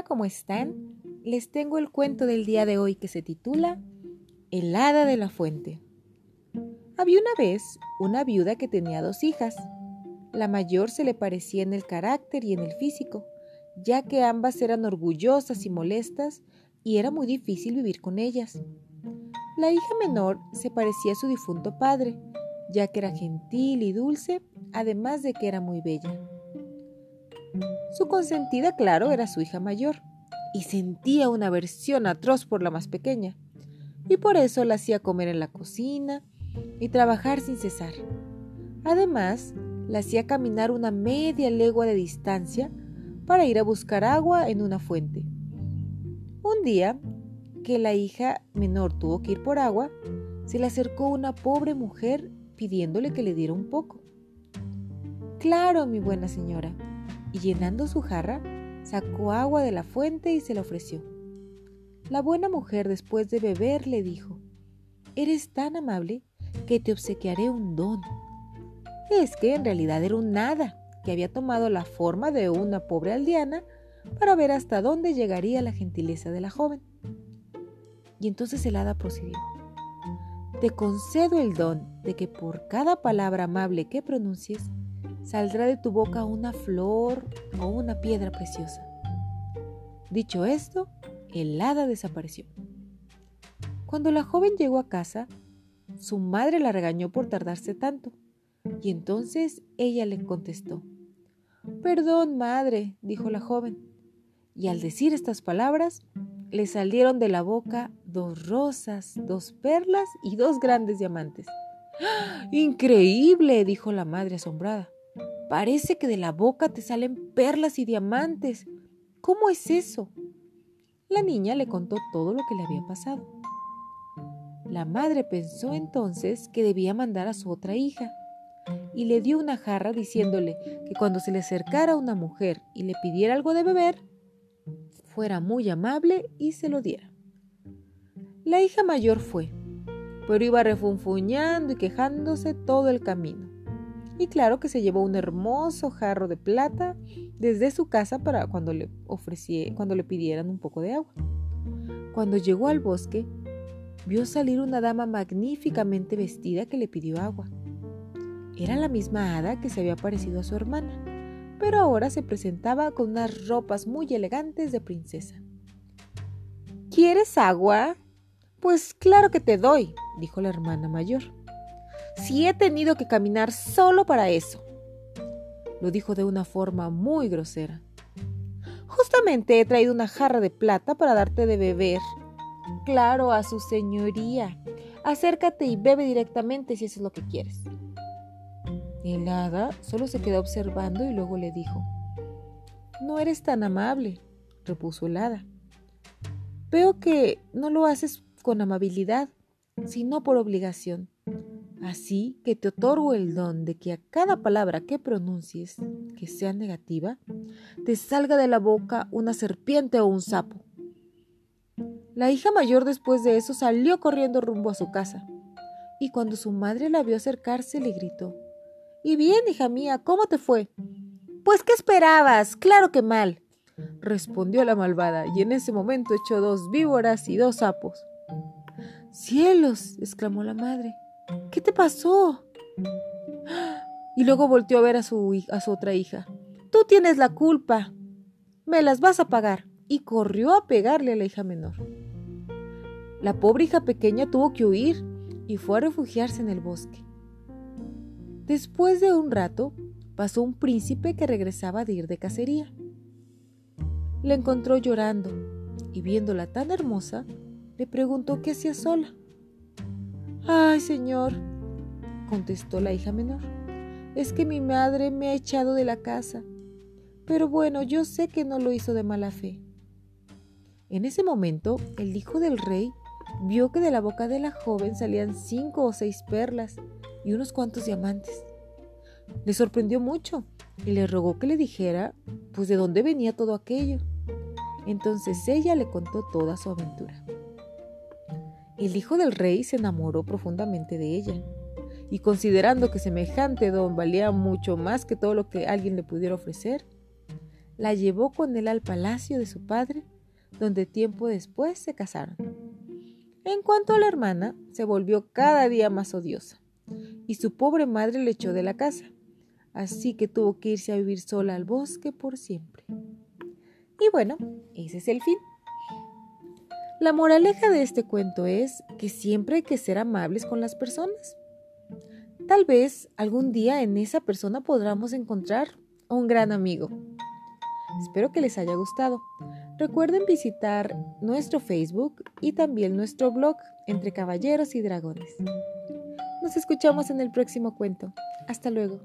Hola, ¿cómo están? Les tengo el cuento del día de hoy que se titula El hada de la fuente. Había una vez una viuda que tenía dos hijas. La mayor se le parecía en el carácter y en el físico, ya que ambas eran orgullosas y molestas y era muy difícil vivir con ellas. La hija menor se parecía a su difunto padre, ya que era gentil y dulce, además de que era muy bella. Su consentida, claro, era su hija mayor, y sentía una aversión atroz por la más pequeña, y por eso la hacía comer en la cocina y trabajar sin cesar. Además, la hacía caminar una media legua de distancia para ir a buscar agua en una fuente. Un día, que la hija menor tuvo que ir por agua, se le acercó una pobre mujer pidiéndole que le diera un poco. Claro, mi buena señora, y llenando su jarra, sacó agua de la fuente y se la ofreció. La buena mujer después de beber le dijo, Eres tan amable que te obsequiaré un don. Es que en realidad era un nada, que había tomado la forma de una pobre aldeana para ver hasta dónde llegaría la gentileza de la joven. Y entonces el hada procedió. Te concedo el don de que por cada palabra amable que pronuncies, saldrá de tu boca una flor o una piedra preciosa. Dicho esto, el hada desapareció. Cuando la joven llegó a casa, su madre la regañó por tardarse tanto, y entonces ella le contestó. Perdón, madre, dijo la joven, y al decir estas palabras, le salieron de la boca dos rosas, dos perlas y dos grandes diamantes. ¡Ah! Increíble, dijo la madre asombrada. Parece que de la boca te salen perlas y diamantes. ¿Cómo es eso? La niña le contó todo lo que le había pasado. La madre pensó entonces que debía mandar a su otra hija y le dio una jarra diciéndole que cuando se le acercara una mujer y le pidiera algo de beber, fuera muy amable y se lo diera. La hija mayor fue, pero iba refunfuñando y quejándose todo el camino y claro que se llevó un hermoso jarro de plata desde su casa para cuando le cuando le pidieran un poco de agua. Cuando llegó al bosque, vio salir una dama magníficamente vestida que le pidió agua. Era la misma hada que se había parecido a su hermana, pero ahora se presentaba con unas ropas muy elegantes de princesa. ¿Quieres agua? Pues claro que te doy, dijo la hermana mayor si he tenido que caminar solo para eso? Lo dijo de una forma muy grosera. Justamente he traído una jarra de plata para darte de beber. Claro, a su señoría. Acércate y bebe directamente si eso es lo que quieres. El hada solo se quedó observando y luego le dijo, No eres tan amable, repuso el hada. Veo que no lo haces con amabilidad, sino por obligación. Así que te otorgo el don de que a cada palabra que pronuncies, que sea negativa, te salga de la boca una serpiente o un sapo. La hija mayor después de eso salió corriendo rumbo a su casa, y cuando su madre la vio acercarse le gritó, ¿Y bien, hija mía, cómo te fue? Pues, ¿qué esperabas? Claro que mal, respondió la malvada, y en ese momento echó dos víboras y dos sapos. ¡Cielos! exclamó la madre. ¿Qué te pasó? Y luego volteó a ver a su, a su otra hija. Tú tienes la culpa. Me las vas a pagar. Y corrió a pegarle a la hija menor. La pobre hija pequeña tuvo que huir y fue a refugiarse en el bosque. Después de un rato, pasó un príncipe que regresaba de ir de cacería. La encontró llorando y viéndola tan hermosa, le preguntó qué hacía sola. Ay, señor, contestó la hija menor, es que mi madre me ha echado de la casa. Pero bueno, yo sé que no lo hizo de mala fe. En ese momento, el hijo del rey vio que de la boca de la joven salían cinco o seis perlas y unos cuantos diamantes. Le sorprendió mucho y le rogó que le dijera, pues, de dónde venía todo aquello. Entonces ella le contó toda su aventura. El hijo del rey se enamoró profundamente de ella, y considerando que semejante don valía mucho más que todo lo que alguien le pudiera ofrecer, la llevó con él al palacio de su padre, donde tiempo después se casaron. En cuanto a la hermana, se volvió cada día más odiosa, y su pobre madre le echó de la casa, así que tuvo que irse a vivir sola al bosque por siempre. Y bueno, ese es el fin. La moraleja de este cuento es que siempre hay que ser amables con las personas. Tal vez algún día en esa persona podamos encontrar un gran amigo. Espero que les haya gustado. Recuerden visitar nuestro Facebook y también nuestro blog Entre Caballeros y Dragones. Nos escuchamos en el próximo cuento. Hasta luego.